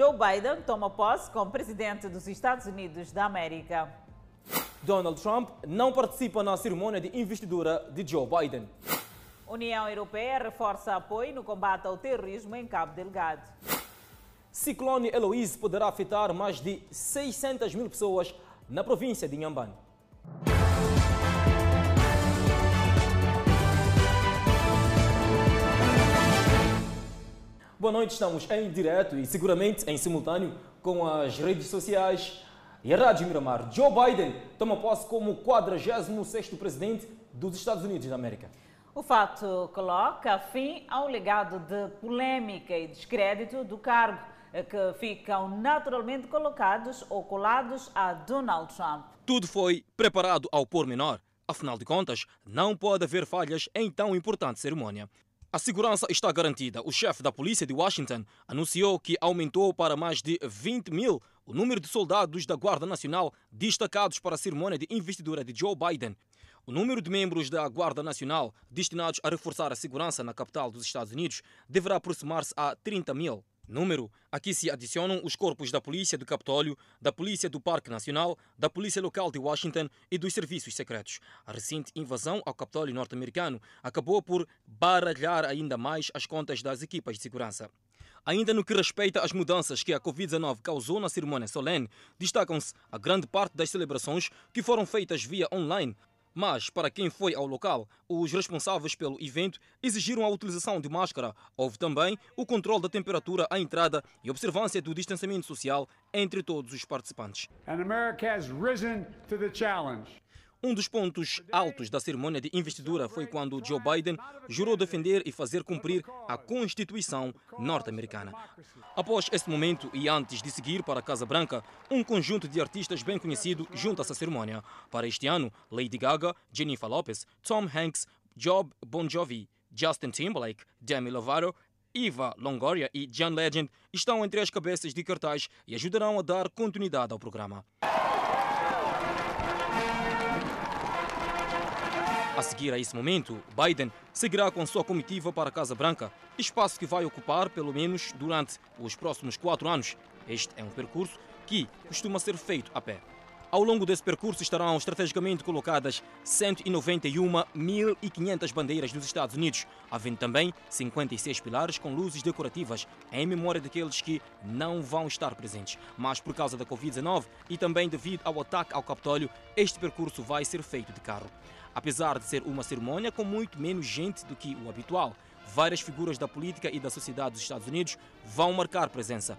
Joe Biden toma posse como presidente dos Estados Unidos da América. Donald Trump não participa na cerimônia de investidura de Joe Biden. União Europeia reforça apoio no combate ao terrorismo em Cabo Delgado. Ciclone Eloise poderá afetar mais de 600 mil pessoas na província de Inhambane. Boa noite, estamos em direto e seguramente em simultâneo com as redes sociais e a Rádio Miramar. Joe Biden toma posse como 46º presidente dos Estados Unidos da América. O fato coloca fim ao legado de polêmica e descrédito do cargo, que ficam naturalmente colocados ou colados a Donald Trump. Tudo foi preparado ao pormenor. Afinal de contas, não pode haver falhas em tão importante cerimônia. A segurança está garantida. O chefe da polícia de Washington anunciou que aumentou para mais de 20 mil o número de soldados da Guarda Nacional destacados para a cerimônia de investidura de Joe Biden. O número de membros da Guarda Nacional destinados a reforçar a segurança na capital dos Estados Unidos deverá aproximar-se a 30 mil número. Aqui se adicionam os corpos da Polícia do Capitólio, da Polícia do Parque Nacional, da Polícia Local de Washington e dos Serviços Secretos. A recente invasão ao Capitólio norte-americano acabou por baralhar ainda mais as contas das equipas de segurança. Ainda no que respeita às mudanças que a Covid-19 causou na cerimônia solene, destacam-se a grande parte das celebrações que foram feitas via online, mas, para quem foi ao local, os responsáveis pelo evento exigiram a utilização de máscara. Houve também o controle da temperatura à entrada e observância do distanciamento social entre todos os participantes. Um dos pontos altos da cerimônia de investidura foi quando Joe Biden jurou defender e fazer cumprir a Constituição norte-americana. Após esse momento e antes de seguir para a Casa Branca, um conjunto de artistas bem conhecido junta-se à cerimônia. Para este ano, Lady Gaga, Jennifer Lopez, Tom Hanks, Job Bon Jovi, Justin Timberlake, Demi Lovato Eva Longoria e John Legend estão entre as cabeças de cartaz e ajudarão a dar continuidade ao programa. A seguir a esse momento, Biden seguirá com sua comitiva para a Casa Branca, espaço que vai ocupar pelo menos durante os próximos quatro anos. Este é um percurso que costuma ser feito a pé. Ao longo desse percurso estarão estrategicamente colocadas 191.500 bandeiras dos Estados Unidos, havendo também 56 pilares com luzes decorativas em memória daqueles que não vão estar presentes. Mas por causa da Covid-19 e também devido ao ataque ao Capitólio, este percurso vai ser feito de carro. Apesar de ser uma cerimônia com muito menos gente do que o habitual, várias figuras da política e da sociedade dos Estados Unidos vão marcar presença.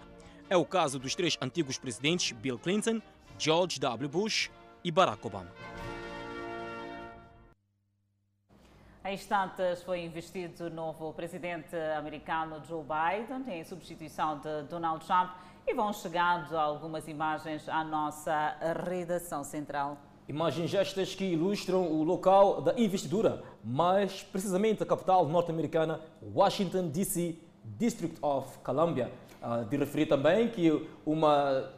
É o caso dos três antigos presidentes Bill Clinton, George W. Bush e Barack Obama. Em instantes foi investido o novo presidente americano Joe Biden em substituição de Donald Trump e vão chegando algumas imagens à nossa redação central. Imagens estas que ilustram o local da investidura, mais precisamente a capital norte-americana, Washington, D.C., District of Columbia. Uh, de referir também que uma,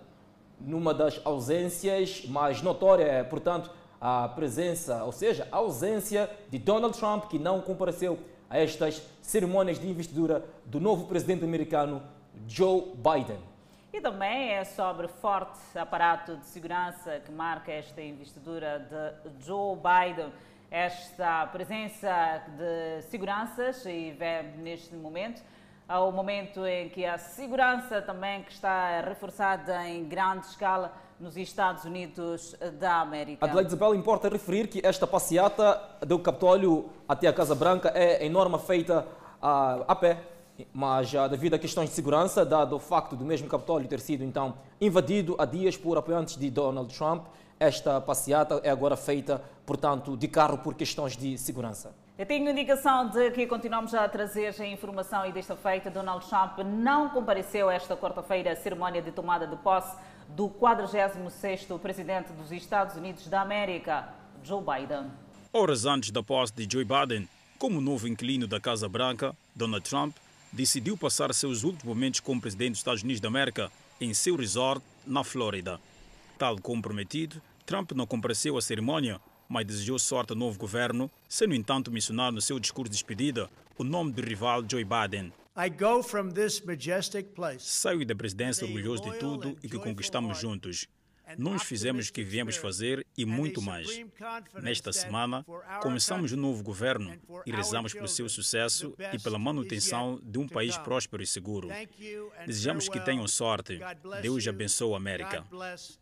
numa das ausências mais notórias é, portanto, a presença, ou seja, a ausência de Donald Trump, que não compareceu a estas cerimônias de investidura do novo presidente americano, Joe Biden. E também é sobre forte aparato de segurança que marca esta investidura de Joe Biden. Esta presença de seguranças e vê neste momento ao momento em que a segurança também que está reforçada em grande escala nos Estados Unidos da América. Adelaide Isabel, importa referir que esta passeata do Capitólio até a Casa Branca é em norma feita a, a pé, mas já devido a questões de segurança, dado o facto do mesmo Capitólio ter sido então invadido há dias por apoiantes de Donald Trump, esta passeata é agora feita, portanto, de carro por questões de segurança. Eu tenho indicação de que continuamos a trazer a informação e desta feita Donald Trump não compareceu esta quarta-feira à cerimónia de tomada de posse do 46º presidente dos Estados Unidos da América, Joe Biden. Horas antes da posse de Joe Biden, como novo inquilino da Casa Branca, Donald Trump decidiu passar seus últimos momentos como presidente dos Estados Unidos da América em seu resort na Flórida. Tal como prometido, Trump não compareceu à cerimônia, mas desejou sorte ao novo governo, sem, no entanto, mencionar no seu discurso de despedida o nome do rival Joe Biden. Saio da presidência orgulhoso de tudo e que conquistamos juntos. Nós fizemos o que viemos fazer e muito mais. Nesta semana, começamos um novo governo e rezamos pelo seu sucesso e pela manutenção de um país próspero e seguro. Desejamos que tenham sorte. Deus abençoe a América.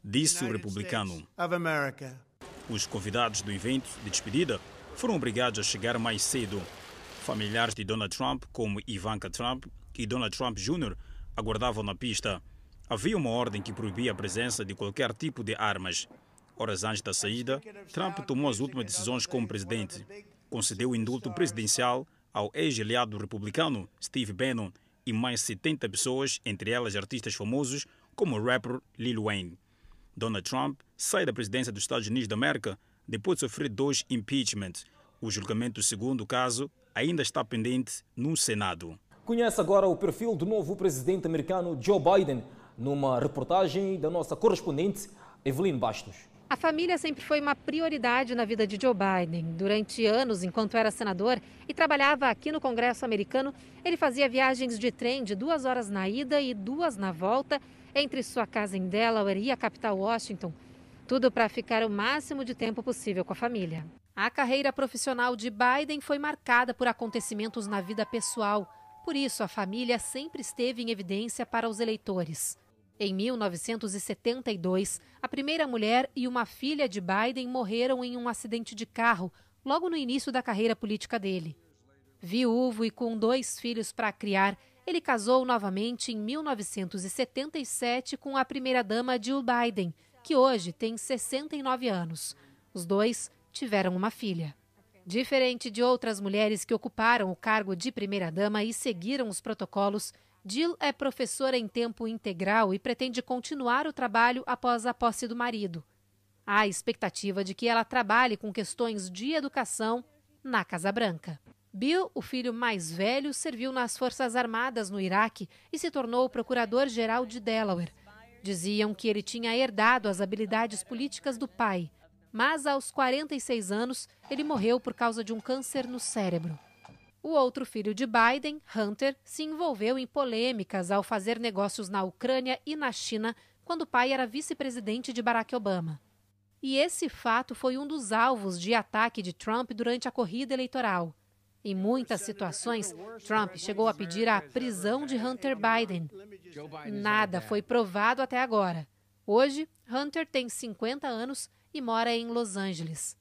Disse o republicano. Os convidados do evento de despedida foram obrigados a chegar mais cedo. Familiares de Donald Trump, como Ivanka Trump e Donald Trump Jr., aguardavam na pista. Havia uma ordem que proibia a presença de qualquer tipo de armas. Horas antes da saída, Trump tomou as últimas decisões como presidente. Concedeu o indulto presidencial ao ex-aliado republicano Steve Bannon e mais 70 pessoas, entre elas artistas famosos como o rapper Lil Wayne. Donald Trump sai da presidência dos Estados Unidos da América depois de sofrer dois impeachments. O julgamento do segundo caso ainda está pendente no Senado. Conhece agora o perfil do novo presidente americano Joe Biden numa reportagem da nossa correspondente Evelyn Bastos. A família sempre foi uma prioridade na vida de Joe Biden. Durante anos, enquanto era senador e trabalhava aqui no Congresso americano, ele fazia viagens de trem de duas horas na ida e duas na volta entre sua casa em Delaware e a capital Washington. Tudo para ficar o máximo de tempo possível com a família. A carreira profissional de Biden foi marcada por acontecimentos na vida pessoal. Por isso, a família sempre esteve em evidência para os eleitores. Em 1972, a primeira mulher e uma filha de Biden morreram em um acidente de carro, logo no início da carreira política dele. Viúvo e com dois filhos para criar, ele casou novamente em 1977 com a primeira-dama Jill Biden, que hoje tem 69 anos. Os dois tiveram uma filha. Diferente de outras mulheres que ocuparam o cargo de primeira-dama e seguiram os protocolos, Jill é professora em tempo integral e pretende continuar o trabalho após a posse do marido. Há expectativa de que ela trabalhe com questões de educação na Casa Branca. Bill, o filho mais velho, serviu nas Forças Armadas no Iraque e se tornou procurador-geral de Delaware. Diziam que ele tinha herdado as habilidades políticas do pai, mas aos 46 anos ele morreu por causa de um câncer no cérebro. O outro filho de Biden, Hunter, se envolveu em polêmicas ao fazer negócios na Ucrânia e na China quando o pai era vice-presidente de Barack Obama. E esse fato foi um dos alvos de ataque de Trump durante a corrida eleitoral. Em muitas situações, Trump chegou a pedir a prisão de Hunter Biden. Nada foi provado até agora. Hoje, Hunter tem 50 anos e mora em Los Angeles.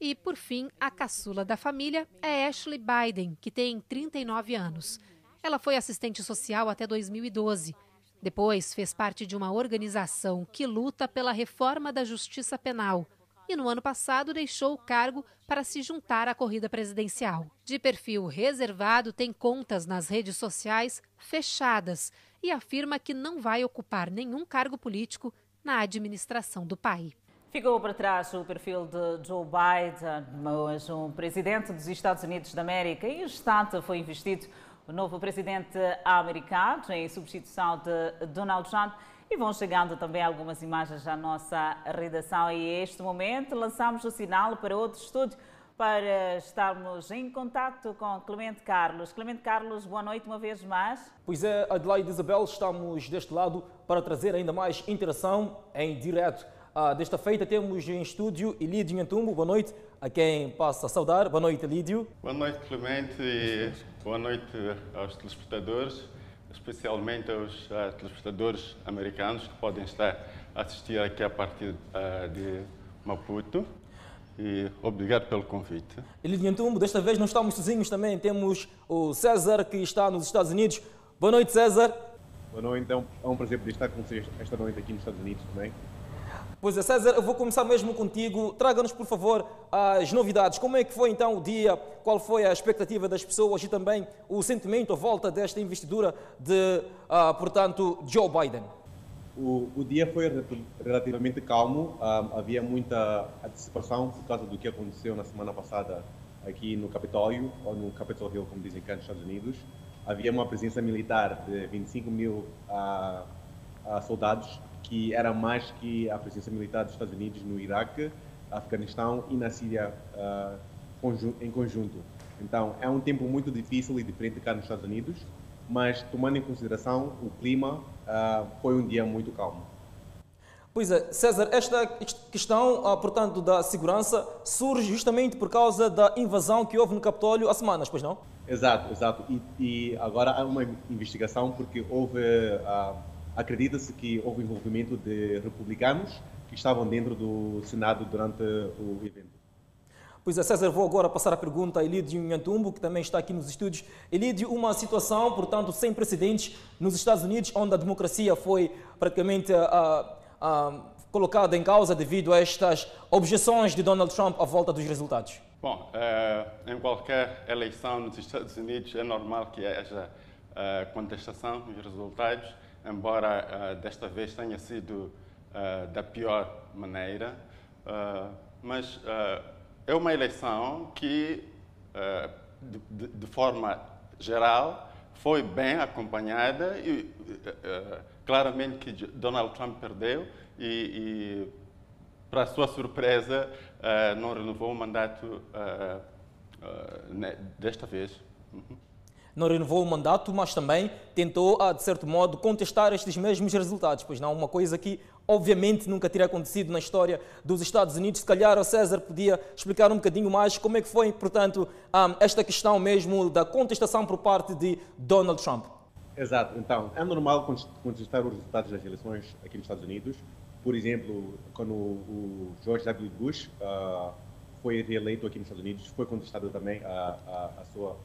E, por fim, a caçula da família é Ashley Biden, que tem 39 anos. Ela foi assistente social até 2012. Depois fez parte de uma organização que luta pela reforma da justiça penal. E no ano passado deixou o cargo para se juntar à corrida presidencial. De perfil reservado, tem contas nas redes sociais fechadas e afirma que não vai ocupar nenhum cargo político na administração do pai. Ficou para trás o perfil de Joe Biden, mas um presidente dos Estados Unidos da América e instante foi investido o novo presidente americano em substituição de Donald Trump. E vão chegando também algumas imagens à nossa redação e este momento lançamos o sinal para outro estúdio para estarmos em contato com Clemente Carlos. Clemente Carlos, boa noite uma vez mais. Pois é, Adelaide Isabel, estamos deste lado para trazer ainda mais interação em direto ah, desta feita temos em estúdio Elídio Nhantumbo, boa noite, a quem passo a saudar. Boa noite, Elídio. Boa noite, Clemente, e boa noite aos telespectadores, especialmente aos uh, telespectadores americanos que podem estar a assistir aqui a partir uh, de Maputo. E obrigado pelo convite. Elídio Nhantumbo, desta vez não estamos sozinhos também, temos o César que está nos Estados Unidos. Boa noite, César. Boa noite, então é um prazer poder estar com vocês esta noite aqui nos Estados Unidos também. Pois é, César, eu vou começar mesmo contigo. Traga-nos, por favor, as novidades. Como é que foi então o dia? Qual foi a expectativa das pessoas e também o sentimento à volta desta investidura de, uh, portanto, Joe Biden? O, o, dia foi relativamente calmo. Uh, havia muita antecipação por causa do que aconteceu na semana passada aqui no Capitólio, ou no Capitol Hill, como dizem cá nos Estados Unidos. Havia uma presença militar de 25 mil uh, soldados que era mais que a presença militar dos Estados Unidos no Iraque, Afeganistão e na Síria uh, em conjunto. Então, é um tempo muito difícil e diferente cá nos Estados Unidos. mas tomando em consideração o clima, uh, foi um dia muito calmo. Pois é, César, esta questão, uh, portanto, da segurança surge justamente por causa da invasão que houve no Capitólio há semanas, pois não? Exato, exato. E, e agora há uma investigação porque houve, uh, acredita-se que houve envolvimento de republicanos que estavam dentro do Senado durante o evento. Pois é, César, vou agora passar a pergunta a Elidio Nhantumbo, que também está aqui nos estúdios. Elidio, uma situação, portanto, sem precedentes nos Estados Unidos, onde a democracia foi praticamente uh, uh, colocada em causa devido a estas objeções de Donald Trump à volta dos resultados. Bom, uh, em qualquer eleição nos Estados Unidos é normal que haja contestação dos resultados, embora desta vez tenha sido da pior maneira. mas é uma eleição que, uh, de, de, forma geral, foi bem acompanhada e uh, claramente que Donald Trump perdeu e, e para sua surpresa, uh, não renovou o mandato desta vez. Uhum não renovou o mandato, mas também tentou, de certo modo, contestar estes mesmos resultados, pois não, uma coisa que obviamente nunca teria acontecido na história dos Estados Unidos. Se calhar o César podia explicar um bocadinho mais como é que foi, portanto, esta questão mesmo da contestação por parte de Donald Trump. Exato, então, é normal contestar os resultados das eleições aqui nos Estados Unidos. Por exemplo, quando o George W. Bush uh, foi reeleito aqui nos Estados Unidos, foi contestado também a, a, a sua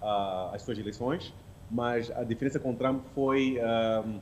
uh, as suas eleições, mas a diferença com Trump foi uh,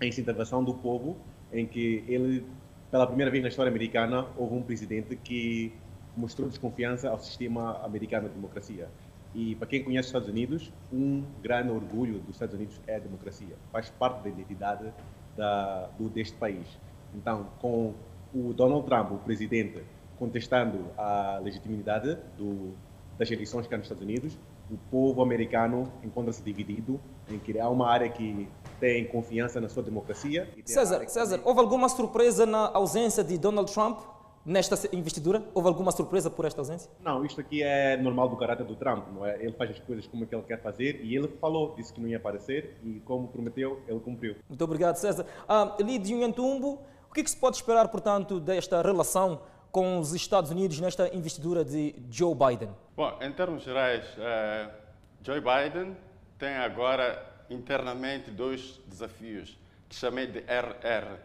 a incentivação do povo, em que ele, pela primeira vez na história americana, houve um presidente que mostrou desconfiança ao sistema americano de democracia. E para quem conhece os Estados Unidos, um grande orgulho dos Estados Unidos é a democracia. Faz parte da identidade da, do, deste país. Então, com o Donald Trump, o presidente, contestando a legitimidade do, das eleições cá nos Estados Unidos, o povo americano encontra-se dividido em que há uma área que tem confiança na sua democracia. César, César, houve alguma surpresa na ausência de Donald Trump nesta investidura? Houve alguma surpresa por esta ausência? Não, isto aqui é normal do caráter do Trump, não é? Ele faz as coisas como que ele quer fazer e ele falou, disse que não ia aparecer e como prometeu, ele cumpriu. Muito obrigado, César. Ah, Lídio Nhantumbo, o que, é que se pode esperar, portanto, desta relação com os Estados Unidos nesta investidura de Joe Biden? Bom, em termos gerais, uh, Joe Biden tem agora internamente dois desafios que chamei de RR,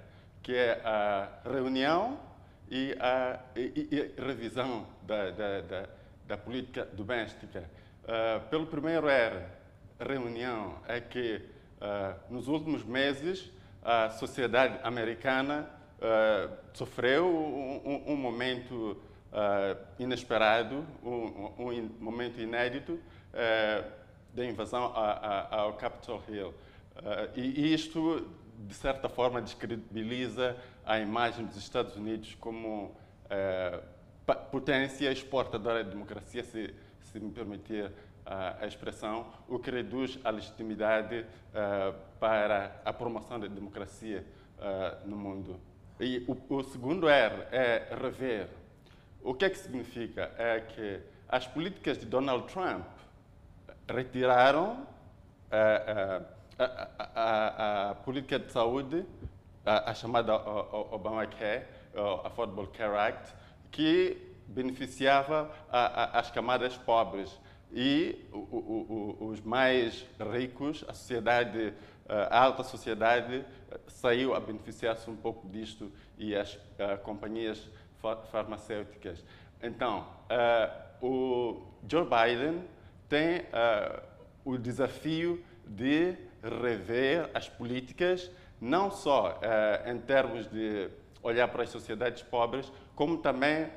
que é a reunião e a e, e revisão da, da, da, da, política doméstica. Uh, pelo primeiro R, reunião, é que uh, nos últimos meses a sociedade americana uh, sofreu um, um, momento uh, inesperado, um, um, momento inédito uh, da invasão a, a, ao Capitol Hill. e isto, de certa forma, descredibiliza a imagem dos Estados Unidos como potência exportadora de democracia, se, se me permitir a expressão, o que reduz a legitimidade para a promoção da democracia no mundo. E o, o, segundo R é rever. O que é que significa? É que as políticas de Donald Trump retiraram a, a, a, a política de saúde, a, chamada Obamacare, Affordable Care Act, que beneficiava as camadas pobres e o, o, os mais ricos, a sociedade, a alta sociedade, saiu a beneficiar-se um pouco disto e as uh, companhias farmacêuticas. Então, uh, o Joe Biden tem uh, o desafio de rever as políticas, não só em termos de olhar para as sociedades pobres, como também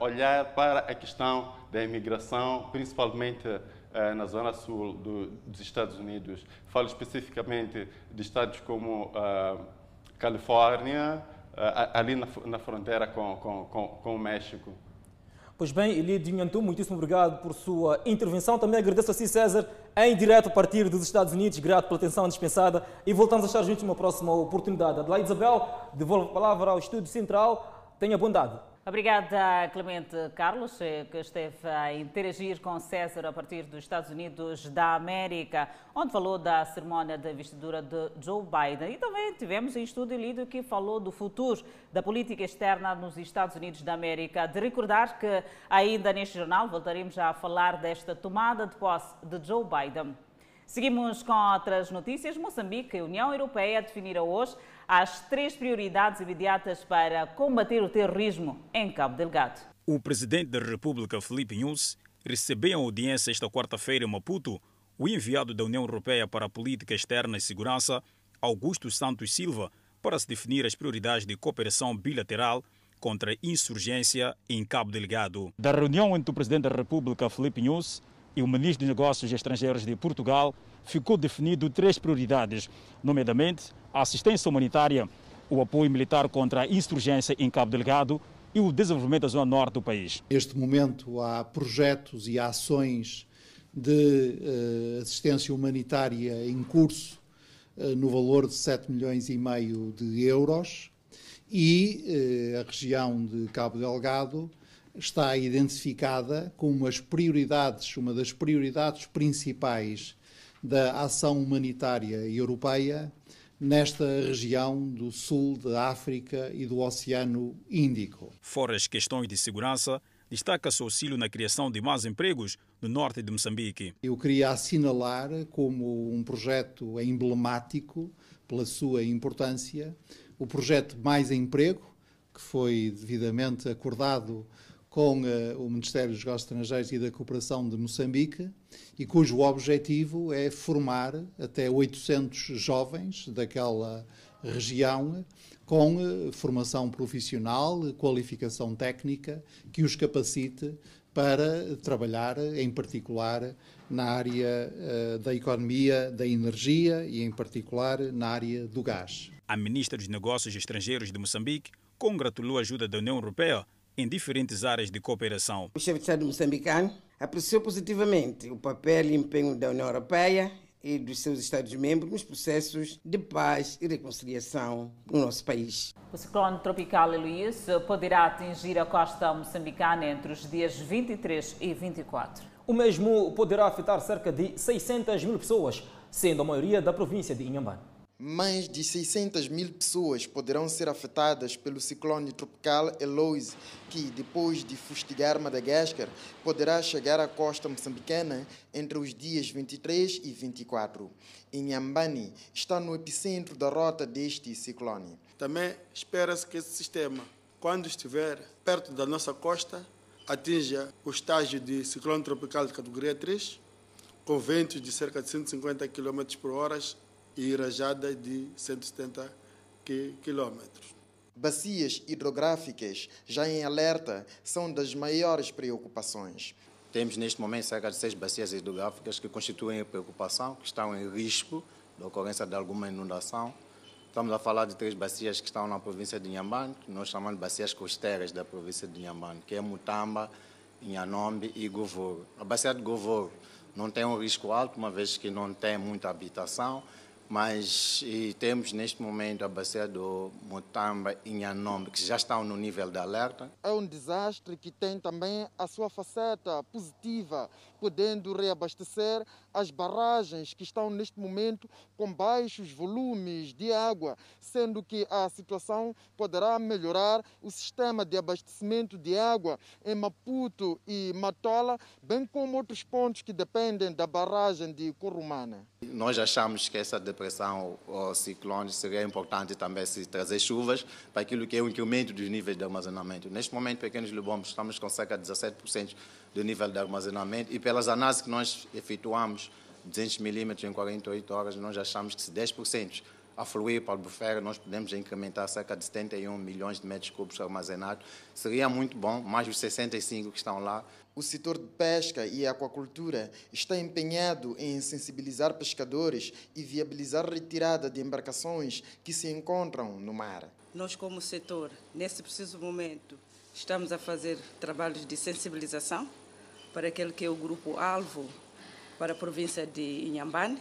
olhar para a questão da imigração, principalmente na zona sul do, dos Estados Unidos. Falo especificamente de estados como uh, Califórnia, uh, ali na, na, fronteira com, com, com, com o México. Pois bem, Elidio Nhantu, muitíssimo obrigado por sua intervenção. Também agradeço a si, César, em direto a partir dos Estados Unidos. Grato pela atenção dispensada e voltamos a estar juntos numa próxima oportunidade. Adelaide Isabel, devolvo a palavra ao Estúdio Central. Tenha bondade. Obrigada, Clemente Carlos, eh, que esteve a interagir com César a partir dos Estados Unidos da América, onde falou da cerimónia de investidura de Joe Biden. E também tivemos em estúdio lido que falou do futuro da política externa nos Estados Unidos da América. De recordar que ainda neste jornal voltaremos a falar desta tomada de posse de Joe Biden. Seguimos com outras notícias. Moçambique e União Europeia definiram hoje as três prioridades imediatas para combater o terrorismo em Cabo Delgado. O presidente da República, Felipe Nunes, recebeu em audiência esta quarta-feira em Maputo o enviado da União Europeia para a Política Externa e Segurança, Augusto Santos Silva, para se definir as prioridades de cooperação bilateral contra a insurgência em Cabo Delgado. Da reunião entre o presidente da República, Felipe Nunes, e o ministro dos Negócios Estrangeiros de Portugal, ficou definido três prioridades, nomeadamente a assistência humanitária, o apoio militar contra a insurgência em Cabo Delgado e o desenvolvimento da zona norte do país. Neste momento há projetos e ações de uh, assistência humanitária em curso uh, no valor de 7 milhões e meio de euros e uh, a região de Cabo Delgado está identificada como as prioridades, uma das prioridades principais da ação humanitária europeia nesta região do sul da África e do Oceano Índico. Fora as questões de segurança, destaca-se o auxílio na criação de mais empregos no norte de Moçambique. Eu queria assinalar como um projeto emblemático, pela sua importância, o projeto Mais Emprego, que foi devidamente acordado com uh, o Ministério dos Negócios Estrangeiros e da Cooperação de Moçambique e cujo objetivo é formar até 800 jovens daquela região com uh, formação profissional, qualificação técnica que os capacite para trabalhar, em particular, na área uh, da economia da energia e, em particular, na área do gás. A ministra dos Negócios Estrangeiros de Moçambique congratulou a ajuda da União Europeia em diferentes áreas de cooperação. O chefe de Estado moçambicano apreciou positivamente o papel e empenho da União Europeia e dos seus Estados-membros nos processos de paz e reconciliação no nosso país. O ciclone tropical Eloise poderá atingir a costa moçambicana entre os dias 23 e 24. O mesmo poderá afetar cerca de 600 mil pessoas, sendo a maioria da província de Inhambane. Mais de 600 mil pessoas poderão ser afetadas pelo ciclone tropical Eloise, que, depois de fustigar Madagascar, poderá chegar à costa moçambicana entre os dias 23 e 24. Inhambane está no epicentro da rota deste ciclone. Também espera-se que esse sistema, quando estiver perto da nossa costa, atinja o estágio de ciclone tropical de categoria 3, com ventos de cerca de 150 km por hora e rajada de 170 quilômetros. Bacias hidrográficas já em alerta são das maiores preocupações. Temos neste momento cerca de seis bacias hidrográficas que constituem preocupação, que estão em risco de ocorrência de alguma inundação. Estamos a falar de três bacias que estão na província de Inhambane, que nós chamamos de bacias costeiras da província de Inhambane, que é Mutamba, Inhanombe e Govoro. A bacia de Govoro não tem um risco alto, uma vez que não tem muita habitação, mas temos neste momento a bacia do Mutamba e Nhanombe, que já estão no nível de alerta. É um desastre que tem também a sua faceta positiva, podendo reabastecer as barragens que estão neste momento com baixos volumes de água, sendo que a situação poderá melhorar o sistema de abastecimento de água em Maputo e Matola, bem como outros pontos que dependem da barragem de Curumana. Nós achamos que essa depressão ou ciclone seria importante também se trazer chuvas para aquilo que é o incremento dos níveis de armazenamento. Neste momento, Pequenos Lubombos, estamos com cerca de 17% do nível de armazenamento e pelas análises que nós efetuamos, 200 milímetros em 48 horas, nós achamos que se 10% afluir para a albufeira, nós podemos incrementar cerca de 71 milhões de metros cúbicos armazenados. Seria muito bom, mais os 65 que estão lá. O setor de pesca e aquacultura está empenhado em sensibilizar pescadores e viabilizar a retirada de embarcações que se encontram no mar. Nós, como setor, nesse preciso momento, estamos a fazer trabalhos de sensibilização para aquele que é o grupo-alvo para a província de Inhambane,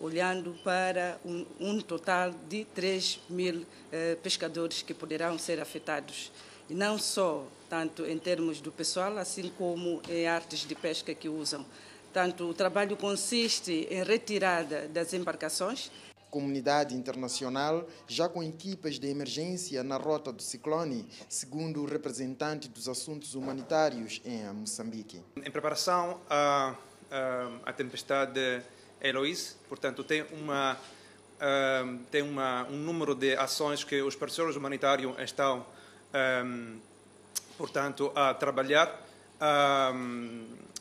olhando para um, um total de 3 mil eh, pescadores que poderão ser afetados e não só tanto em termos do pessoal, assim como em artes de pesca que usam. Tanto o trabalho consiste em retirada das embarcações. Comunidade internacional já com equipas de emergência na rota do ciclone, segundo o representante dos assuntos humanitários em Moçambique. Em preparação à, à tempestade Eloise, portanto, tem uma um, tem uma, um número de ações que os parceiros humanitários estão, portanto, a trabalhar.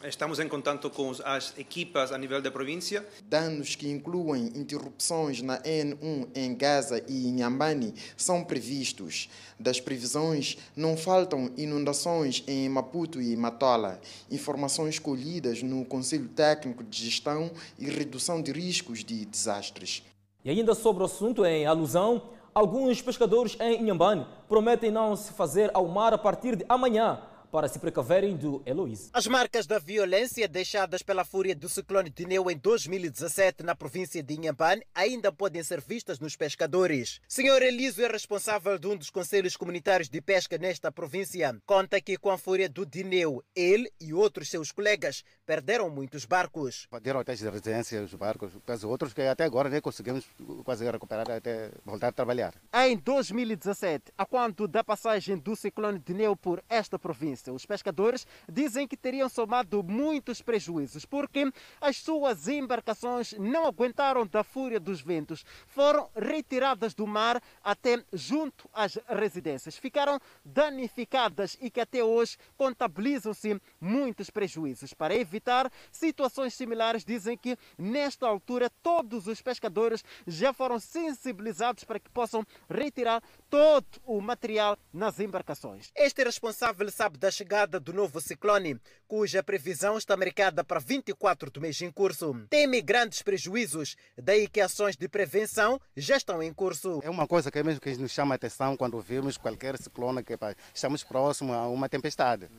Estamos em contato com as equipas a nível da província. Danos que incluem interrupções na N1 em Gaza e em Inhambane são previstos. Das previsões, não faltam inundações em Maputo e Matola. Informações colhidas no Conselho Técnico de Gestão e Redução de Riscos de Desastres. E ainda sobre o assunto, em alusão, alguns pescadores em Inhambane prometem não se fazer ao mar a partir de amanhã para se precaverem do Eloís. As marcas da violência deixadas pela fúria do ciclone Dineu em 2017 na província de Inhambane ainda podem ser vistas nos pescadores. Senhor Eliso é responsável de um dos conselhos comunitários de pesca nesta província. Conta que com a fúria do Dineu, ele e outros seus colegas perderam muitos barcos. Perderam até as residências, os barcos, os outros que até agora nem conseguimos quase recuperar até voltar a trabalhar. Em 2017, a quanto da passagem do ciclone Dineu por esta província, os pescadores dizem que teriam somado muitos prejuízos porque as suas embarcações não aguentaram da fúria dos ventos, foram retiradas do mar até junto às residências, ficaram danificadas e que até hoje contabilizam-se muitos prejuízos. Para evitar situações similares, dizem que nesta altura todos os pescadores já foram sensibilizados para que possam retirar todo o material nas embarcações. Este responsável sabe da chegada do novo ciclone, cuja previsão está marcada para 24 do mês em curso. Teme grandes prejuízos, daí que ações de prevenção já estão em curso. É uma coisa que mesmo que nos chama a atenção quando vemos qualquer ciclone que estamos próximos a uma tempestade.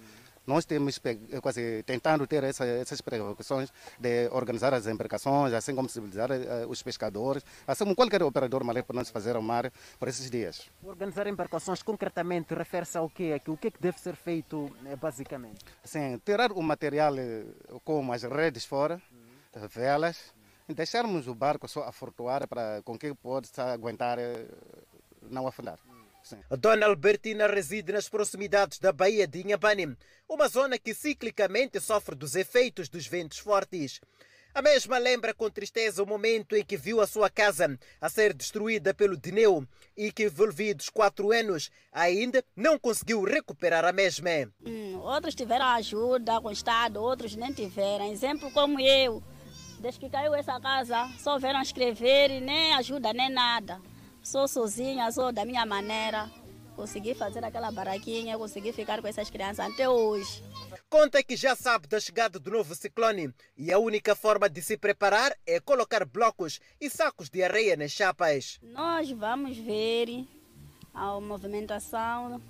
Nós temos quase tentando ter essa, essas precauções de organizar as embarcações, assim como sensibilizar uh, os pescadores, assim como qualquer operador marinho para não se fazer ao mar por esses dias. Organizar embarcações concretamente refere-se ao quê? O que é que deve ser feito basicamente? Sim, tirar o material como as redes fora, uhum. velas, uhum. deixarmos o barco só a flutuar para com que possa aguentar não afundar. Dona Albertina reside nas proximidades da Baía de Inhambane, uma zona que ciclicamente sofre dos efeitos dos ventos fortes. A mesma lembra com tristeza o momento em que viu a sua casa a ser destruída pelo Dineu e que, envolvidos quatro anos, ainda não conseguiu recuperar a mesma. Hum, outros tiveram ajuda com o Estado, outros nem tiveram. Exemplo como eu, desde que caiu essa casa, só vieram escrever e nem ajuda nem nada. Sou sozinha, sou da minha maneira. Consegui fazer aquela baraquinha, consegui ficar com essas crianças até hoje. Conta que já sabe da chegada do novo ciclone e a única forma de se preparar é colocar blocos e sacos de areia nas chapas. Nós vamos ver a movimentação,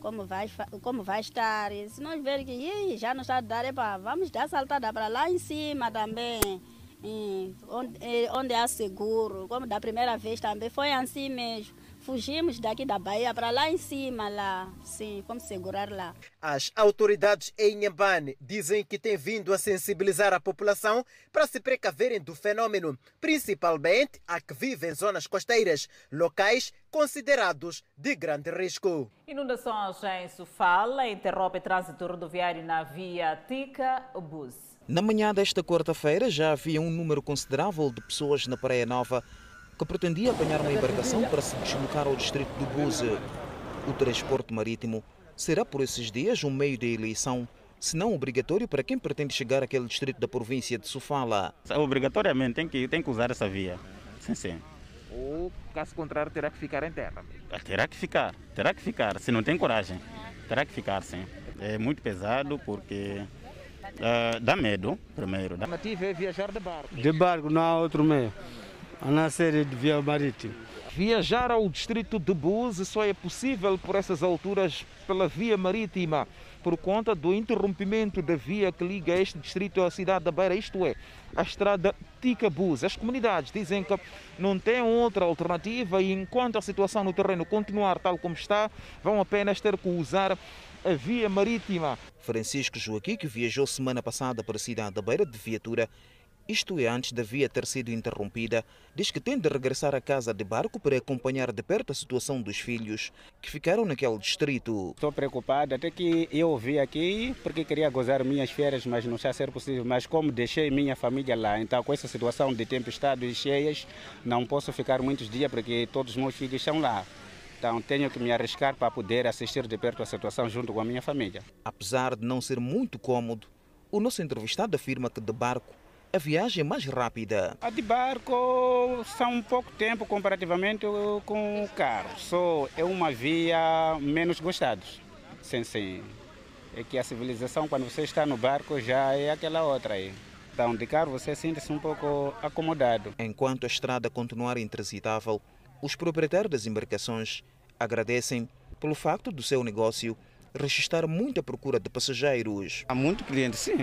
como vai, como vai estar. E se nós ver que já não está a dar, epa, vamos dar saltada para lá em cima também onde, onde há seguro. Como da primeira vez também foi assim mesmo. Fugimos daqui da Bahia para lá em cima, lá, sim, como segurar lá. As autoridades em Nhambane dizem que têm vindo a sensibilizar a população para se precaverem do fenômeno, principalmente a que vive em zonas costeiras, locais considerados de grande risco. Inundações em Sofala interrompe trânsito rodoviário na via Tica-Bus. Na manhã desta quarta-feira já havia um número considerável de pessoas na Praia Nova que pretendia apanhar uma embarcação para se deslocar ao distrito do Buze. O transporte marítimo será por esses dias um meio de eleição, se não obrigatório para quem pretende chegar àquele distrito da província de Sofala. Obrigatoriamente tem que, tem que usar essa via. Sim, sim. Ou, caso contrário, terá que ficar em terra. Terá que ficar, terá que ficar. Se não tem coragem, terá que ficar, sim. É muito pesado porque uh, dá medo, primeiro. A alternativa é viajar de barco. De barco, não há outro meio a na série de via marítima. Viajar ao distrito de Búzios só é possível por essas alturas pela via marítima. por conta do interrompimento da via que liga este distrito à cidade da Beira, isto é, a estrada Ticabus. As comunidades dizem que não têm outra alternativa e enquanto a situação no terreno continuar tal como está, vão apenas ter que usar a via marítima. Francisco Joaquim, que viajou semana passada para a cidade da Beira de viatura, isto é, antes da via ter sido interrompida, diz que tem de regressar a casa de barco para acompanhar de perto a situação dos filhos que ficaram naquele distrito. Estou preocupado, até que eu vim aqui porque queria gozar minhas férias, mas não está a ser possível. Mas como deixei minha família lá, então com essa situação de tempestades cheias, não posso ficar muitos dias porque todos os meus filhos estão lá. Então tenho que me arriscar para poder assistir de perto a situação junto com a minha família. Apesar de não ser muito cômodo, o nosso entrevistado afirma que de barco a viagem é mais rápida. A de barco são pouco tempo comparativamente com o carro. Só é uma via menos gostada. Sim, sim. É que a civilização, quando você está no barco, já é aquela outra aí. Então, de carro você sente-se um pouco acomodado. Enquanto a estrada continuar intransitável, os proprietários das embarcações agradecem pelo facto do seu negócio registrar muita procura de passageiros. Há muito cliente, sim,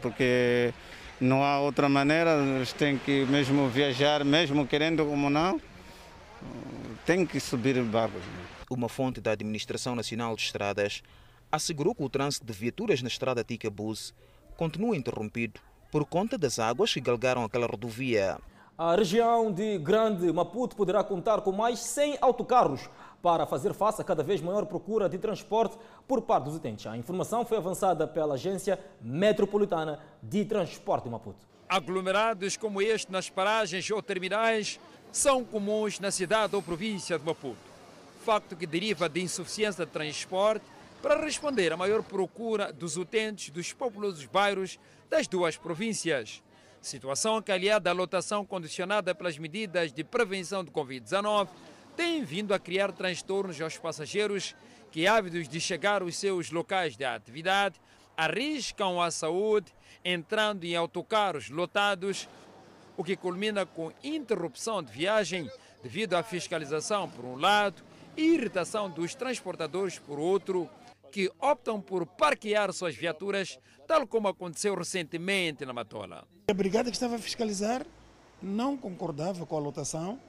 porque não há outra maneira, eles têm que mesmo viajar, mesmo querendo como não, tem que subir barcos. Uma fonte da Administração Nacional de Estradas assegurou que o trânsito de viaturas na estrada Ticabus continua interrompido por conta das águas que galgaram aquela rodovia. A região de Grande Maputo poderá contar com mais 100 autocarros para fazer face a cada vez maior procura de transporte por parte dos utentes. A informação foi avançada pela Agência Metropolitana de Transporte de Maputo. Aglomerados como este nas paragens ou terminais são comuns na cidade ou província de Maputo. Facto que deriva de insuficiência de transporte para responder à maior procura dos utentes dos populosos bairros das duas províncias. Situação que, aliada à lotação condicionada pelas medidas de prevenção do Covid-19, tem vindo a criar transtornos aos passageiros que, ávidos de chegar aos seus locais de atividade, arriscam a saúde entrando em autocarros lotados, o que culmina com interrupção de viagem devido à fiscalização, por um lado, e irritação dos transportadores, por outro, que optam por parquear suas viaturas, tal como aconteceu recentemente na Matola. A brigada que estava a fiscalizar não concordava com a lotação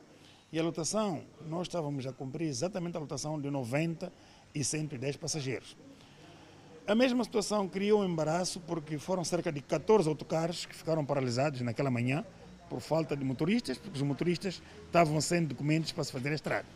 e a lotação, nós estávamos a cumprir exatamente a lotação de 90 e 110 passageiros. A mesma situação criou um embaraço porque foram cerca de 14 autocarros que ficaram paralisados naquela manhã por falta de motoristas, porque os motoristas estavam sem documentos para se fazer a estrada.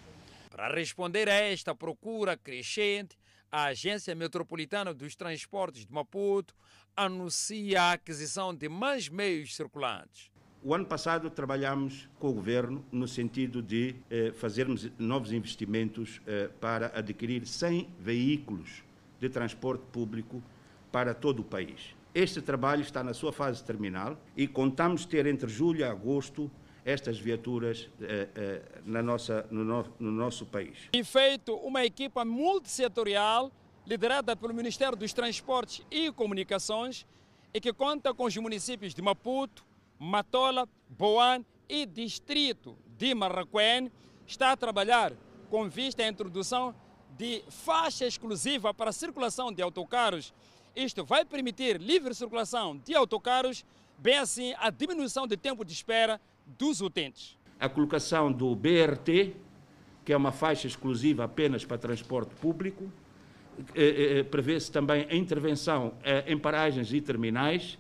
Para responder a esta procura crescente, a Agência Metropolitana dos Transportes de Maputo anuncia a aquisição de mais meios circulantes. O ano passado trabalhamos com o governo no sentido de eh, fazermos novos investimentos eh, para adquirir 100 veículos de transporte público para todo o país. Este trabalho está na sua fase terminal e contamos ter entre julho e agosto estas viaturas eh, eh, na nossa, no, no, no nosso país. Tem feito uma equipa multissetorial liderada pelo Ministério dos Transportes e Comunicações e que conta com os municípios de Maputo, Matola, Boan e Distrito de Marraquém, está a trabalhar com vista à introdução de faixa exclusiva para circulação de autocarros. Isto vai permitir livre circulação de autocarros, bem assim a diminuição de tempo de espera dos utentes. A colocação do BRT, que é uma faixa exclusiva apenas para transporte público, eh, eh, prevê-se também a intervenção eh, em paragens e terminais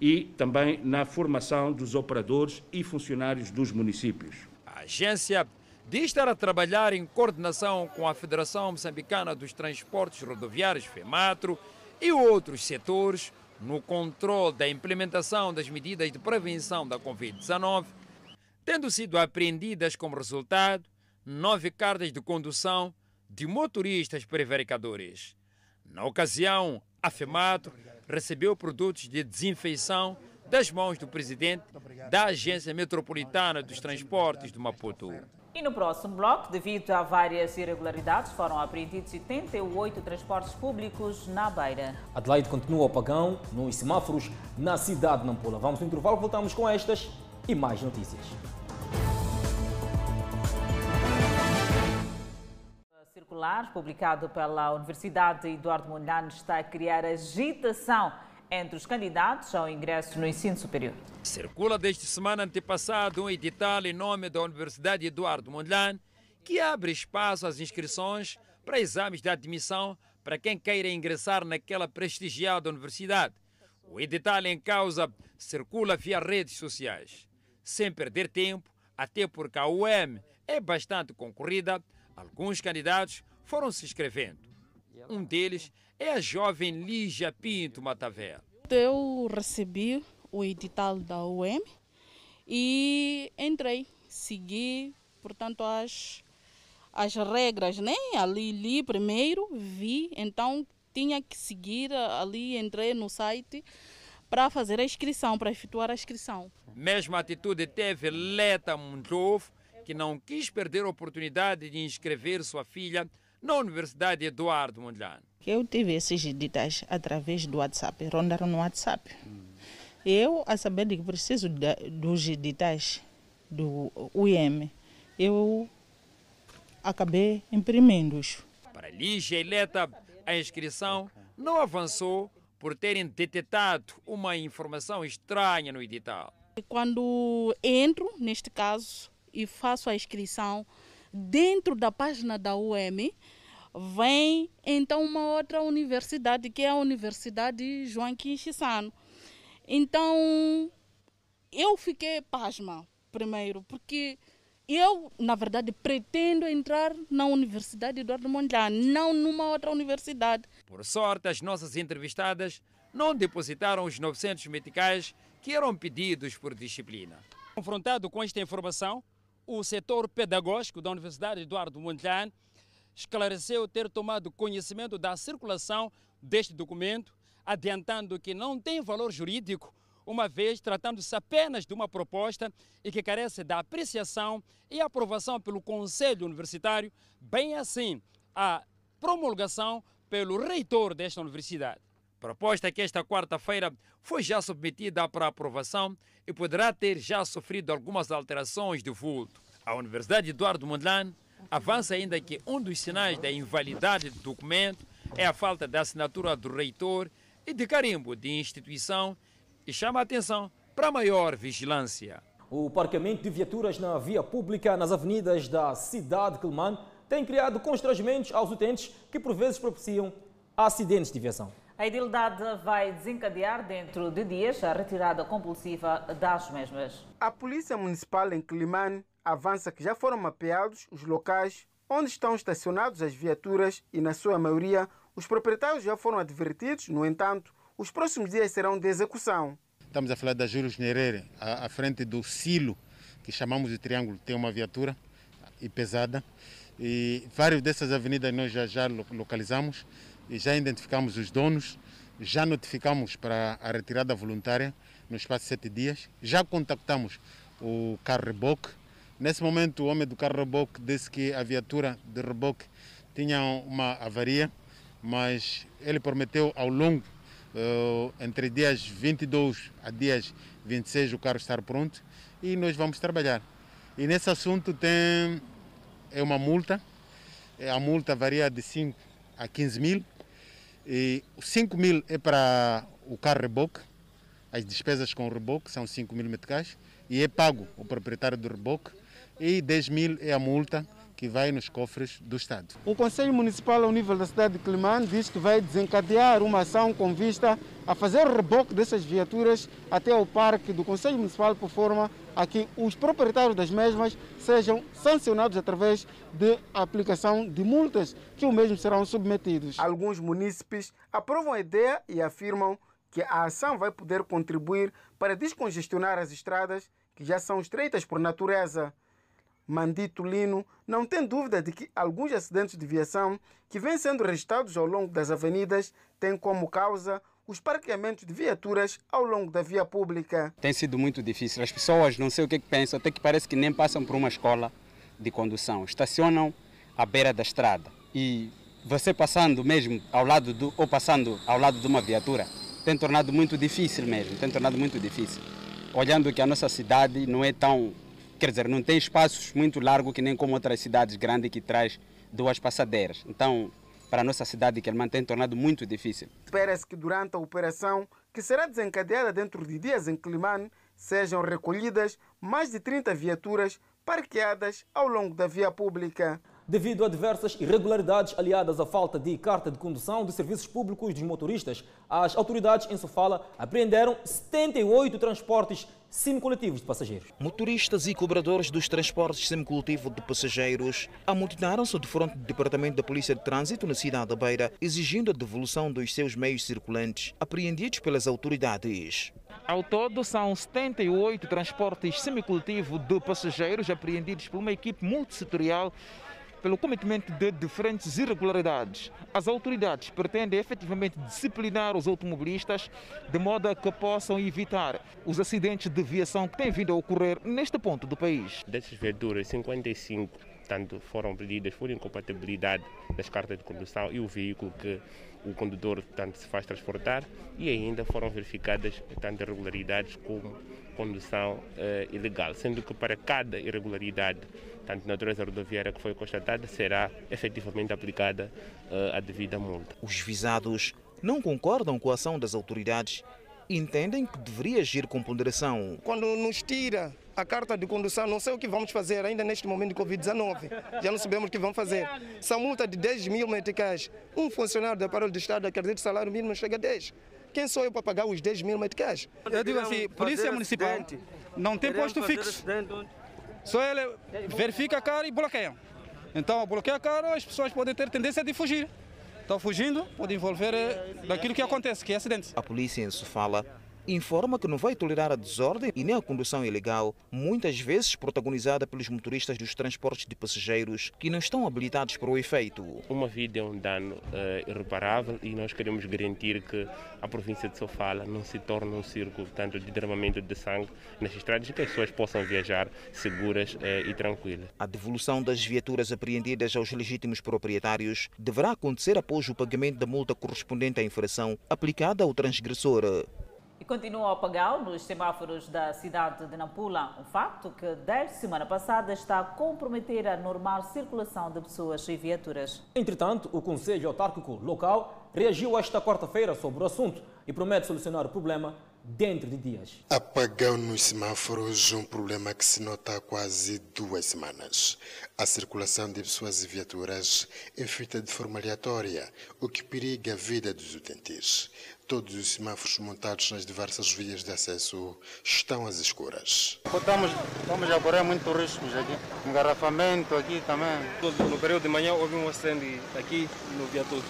e também na formação dos operadores e funcionários dos municípios. A agência diz estar a trabalhar em coordenação com a Federação Moçambicana dos Transportes Rodoviários, FEMATRO, e outros setores no controle da implementação das medidas de prevenção da Covid-19, tendo sido apreendidas como resultado nove cartas de condução de motoristas prevaricadores. Na ocasião, a FEMATRO recebeu produtos de desinfeição das mãos do presidente da Agência Metropolitana dos Transportes de Maputo. E no próximo bloco, devido a várias irregularidades, foram apreendidos 78 transportes públicos na Beira. Adelaide continua o apagão nos semáforos na cidade de Nampula. Vamos no intervalo, voltamos com estas e mais notícias. Publicado pela Universidade Eduardo Mondlane está a criar agitação entre os candidatos ao ingresso no ensino superior. Circula desde semana antepassada um edital em nome da Universidade Eduardo Mondlane que abre espaço às inscrições para exames de admissão para quem queira ingressar naquela prestigiada universidade. O edital em causa circula via redes sociais. Sem perder tempo, até porque a UEM é bastante concorrida, alguns candidatos foram se inscrevendo. Um deles é a jovem Lígia Pinto Matavel. Eu recebi o edital da UEM e entrei, segui, portanto, as, as regras, né? Ali li primeiro, vi, então tinha que seguir ali, entrei no site para fazer a inscrição, para efetuar a inscrição. Mesma atitude teve Leta Mundlovo, que não quis perder a oportunidade de inscrever sua filha na Universidade Eduardo Mondlane. Eu tive esses editais através do WhatsApp, rondaram no WhatsApp. Eu, a saber de que preciso de, dos editais do UIM, eu acabei imprimindo-os. Para Lígia Eleta, a inscrição não avançou por terem detectado uma informação estranha no edital. Quando entro, neste caso, e faço a inscrição, dentro da página da UEM, vem então uma outra universidade, que é a Universidade Joaquim Chissano. Então, eu fiquei pasma, primeiro, porque eu, na verdade, pretendo entrar na Universidade Eduardo Mondlane, não numa outra universidade. Por sorte, as nossas entrevistadas não depositaram os 900 meticais que eram pedidos por disciplina. Confrontado com esta informação, o setor pedagógico da Universidade Eduardo Mondlane esclareceu ter tomado conhecimento da circulação deste documento, adiantando que não tem valor jurídico, uma vez tratando-se apenas de uma proposta e que carece da apreciação e aprovação pelo Conselho Universitário, bem assim a promulgação pelo reitor desta universidade. Proposta que esta quarta-feira foi já submetida para aprovação e poderá ter já sofrido algumas alterações de vulto. A Universidade Eduardo Mondlane avança ainda que um dos sinais da invalidade do documento é a falta da assinatura do reitor e de carimbo de instituição e chama a atenção para maior vigilância. O parqueamento de viaturas na via pública nas avenidas da cidade de Quelimane tem criado constrangimentos aos utentes que por vezes propiciam acidentes de viação. A idilidade vai desencadear dentro de dias a retirada compulsiva das mesmas. A Polícia Municipal em Quelimane avança que já foram mapeados os locais onde estão estacionados as viaturas e, na sua maioria, os proprietários já foram advertidos. No entanto, os próximos dias serão de execução. Estamos a falar da Júlio Nerere, à, à frente do silo, que chamamos de triângulo, tem uma viatura e pesada. E várias dessas avenidas nós já, já localizamos e já identificamos os donos, já notificamos para a retirada voluntária no espaço de sete dias, já contactamos o carro reboque. Nesse momento, o homem do carro reboque disse que a viatura de reboque tinha uma avaria, mas ele prometeu ao longo, uh, entre dias 22 a dias 26, o carro estar pronto e nós vamos trabalhar. E nesse assunto tem é uma multa, a multa varia de 5 a 15 mil, e 5 mil é para o carro reboque, as despesas com o reboque são 5 mil meticais, e é pago o proprietário do reboque, e 10 mil é a multa que vai nos cofres do Estado. O Conselho Municipal ao nível da cidade de Climane diz que vai desencadear uma ação com vista a fazer o reboque dessas viaturas até ao parque do Conselho Municipal por forma a que os proprietários das mesmas sejam sancionados através de aplicação de multas que o mesmo serão submetidos. Alguns munícipes aprovam a ideia e afirmam que a ação vai poder contribuir para descongestionar as estradas que já são estreitas por natureza. Mandito Lino não tem dúvida de que alguns acidentes de viação que vêm sendo registrados ao longo das avenidas têm como causa os parqueamentos de viaturas ao longo da via pública. Tem sido muito difícil. As pessoas não sei o que, que pensam, até que parece que nem passam por uma escola de condução. Estacionam à beira da estrada. E você passando mesmo ao lado do, ou passando ao lado de uma viatura tem tornado muito difícil mesmo, tem tornado muito difícil. Olhando que a nossa cidade não é tão quer dizer, não tem espaços muito largos que nem como outras cidades grandes que traz duas passadeiras. Então, para a nossa cidade, que ele tem tornado muito difícil. Espera-se que durante a operação, que será desencadeada dentro de dias em Climane, sejam recolhidas mais de 30 viaturas parqueadas ao longo da via pública. Devido a diversas irregularidades aliadas à falta de carta de condução de serviços públicos dos motoristas, as autoridades em Sofala apreenderam 78 transportes semicoletivos de passageiros. Motoristas e cobradores dos transportes semicoletivo de passageiros amotinaram-se de frente do Departamento da Polícia de Trânsito na cidade da Beira, exigindo a devolução dos seus meios circulantes apreendidos pelas autoridades. Ao todo, são 78 transportes semicoletivo de passageiros apreendidos por uma equipe multissetorial pelo cometimento de diferentes irregularidades. As autoridades pretendem efetivamente disciplinar os automobilistas de modo a que possam evitar os acidentes de viação que têm vindo a ocorrer neste ponto do país. Dessas viaturas, 55 tanto foram pedidas por incompatibilidade das cartas de condução e o veículo que o condutor tanto se faz transportar e ainda foram verificadas tanto irregularidades como condução eh, ilegal, sendo que para cada irregularidade tanto na natureza rodoviária que foi constatada, será efetivamente aplicada uh, a devida multa. Os visados não concordam com a ação das autoridades e entendem que deveria agir com ponderação. Quando nos tira a carta de condução, não sei o que vamos fazer ainda neste momento de Covid-19. Já não sabemos o que vamos fazer. Essa multa de 10 mil meticais, um funcionário do aparelho de Estado acredita que o salário mínimo chega a 10. Quem sou eu para pagar os 10 mil meticais? Eu digo assim, Polícia Municipal não tem posto fixo. Só ele verifica a cara e bloqueia. Então, ao bloquear a cara, as pessoas podem ter tendência de fugir. Estão fugindo, pode envolver eh, daquilo que acontece, que é acidente. A polícia em Sofala informa que não vai tolerar a desordem e nem a condução ilegal, muitas vezes protagonizada pelos motoristas dos transportes de passageiros que não estão habilitados para o efeito. Uma vida é um dano uh, irreparável e nós queremos garantir que a província de Sofala não se torne um círculo tanto de derramamento de sangue nas estradas e que as pessoas possam viajar seguras uh, e tranquilas. A devolução das viaturas apreendidas aos legítimos proprietários deverá acontecer após o pagamento da multa correspondente à infração aplicada ao transgressor. E continua o apagão nos semáforos da cidade de Nampula, um facto que desde semana passada está a comprometer a normal circulação de pessoas e viaturas. Entretanto, o Conselho Autárquico Local reagiu esta quarta-feira sobre o assunto e promete solucionar o problema dentro de dias. Apagão nos semáforos, um problema que se nota há quase duas semanas. A circulação de pessoas e viaturas é feita de forma aleatória, o que periga a vida dos utentes. Todos os semáforos montados nas diversas vias de acesso estão às escuras. Estamos, estamos a correr muito riscos aqui. Engarrafamento aqui também. No período de manhã houve um incêndio aqui no viaduto.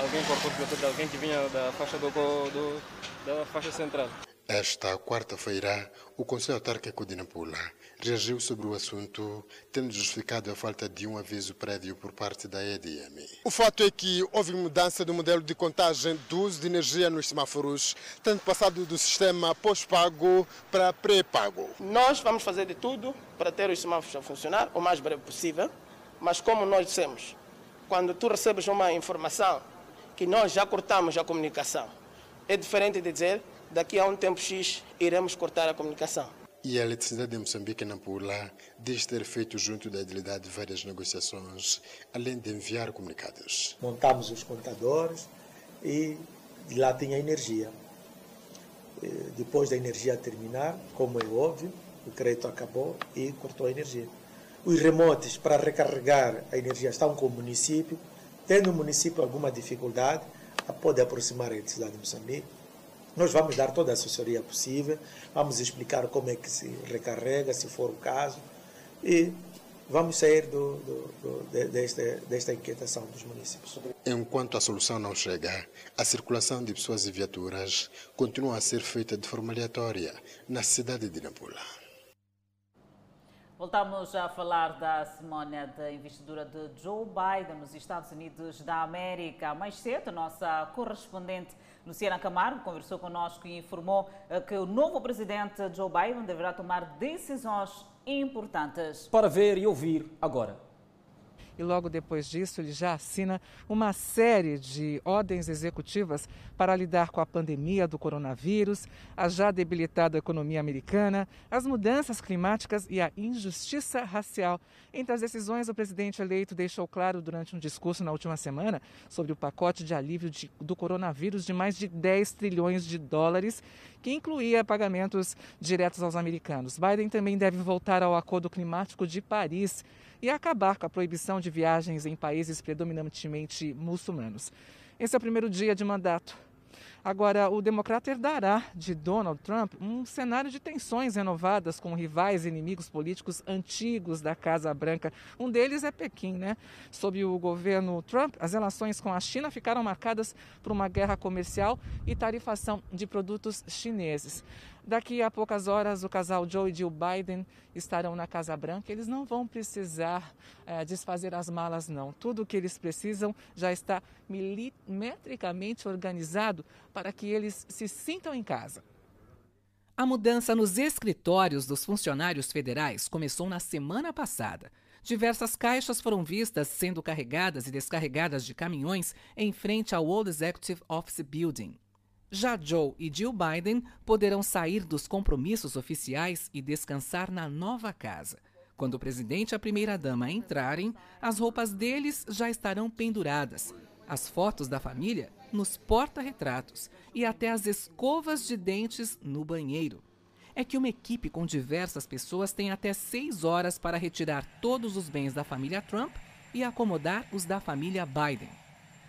Alguém cortou o viaduto de alguém que vinha da faixa, do, do, da faixa central. Esta quarta-feira, o Conselho Autárquico de Nampula reagiu sobre o assunto, tendo justificado a falta de um aviso prévio por parte da EDM. O fato é que houve mudança do modelo de contagem do uso de energia nos semáforos, tendo passado do sistema pós-pago para pré-pago. Nós vamos fazer de tudo para ter os semáforos a funcionar o mais breve possível, mas como nós dissemos, quando tu recebes uma informação que nós já cortamos a comunicação, é diferente de dizer daqui a um tempo X iremos cortar a comunicação. E a eletricidade de Moçambique, Nampula, diz ter feito junto da idilidade várias negociações, além de enviar comunicados. Montamos os contadores e lá tinha energia. Depois da energia terminar, como é óbvio, o crédito acabou e cortou a energia. Os remotes para recarregar a energia estão com o município. Tendo o município alguma dificuldade, pode aproximar a eletricidade de Moçambique nós vamos dar toda a assessoria possível, vamos explicar como é que se recarrega, se for o caso, e vamos sair do, do, do, desta, desta inquietação dos municípios. Enquanto a solução não chega, a circulação de pessoas e viaturas continua a ser feita de forma aleatória na cidade de Nampula. Voltamos a falar da cerimónia da investidura de Joe Biden nos Estados Unidos da América. Mais cedo, nossa correspondente Luciana Camargo conversou conosco e informou eh, que o novo presidente Joe Biden deverá tomar decisões importantes. Para ver e ouvir agora. E logo depois disso ele já assina uma série de ordens executivas para lidar com a pandemia do coronavírus, a já debilitada economia americana, as mudanças climáticas e a injustiça racial. Entre as decisões, o presidente eleito deixou claro durante um discurso na última semana sobre o pacote de alívio de, do coronavírus de mais de 10 trilhões de dólares, que incluía pagamentos diretos aos americanos. Biden também deve voltar ao Acordo Climático de Paris e acabar com a proibição de viagens em países predominantemente muçulmanos. Esse é o primeiro dia de mandato. Agora, o democrata herdará de Donald Trump um cenário de tensões renovadas com rivais e inimigos políticos antigos da Casa Branca. Um deles é Pequim, né? Sob o governo Trump, as relações com a China ficaram marcadas por uma guerra comercial e tarifação de produtos chineses. Daqui a poucas horas, o casal Joe e Jill Biden estarão na Casa Branca. Eles não vão precisar é, desfazer as malas, não. Tudo o que eles precisam já está milimetricamente organizado para que eles se sintam em casa. A mudança nos escritórios dos funcionários federais começou na semana passada. Diversas caixas foram vistas sendo carregadas e descarregadas de caminhões em frente ao Old Executive Office Building. Já Joe e Jill Biden poderão sair dos compromissos oficiais e descansar na nova casa. Quando o presidente e a primeira-dama entrarem, as roupas deles já estarão penduradas, as fotos da família nos porta-retratos e até as escovas de dentes no banheiro. É que uma equipe com diversas pessoas tem até seis horas para retirar todos os bens da família Trump e acomodar os da família Biden.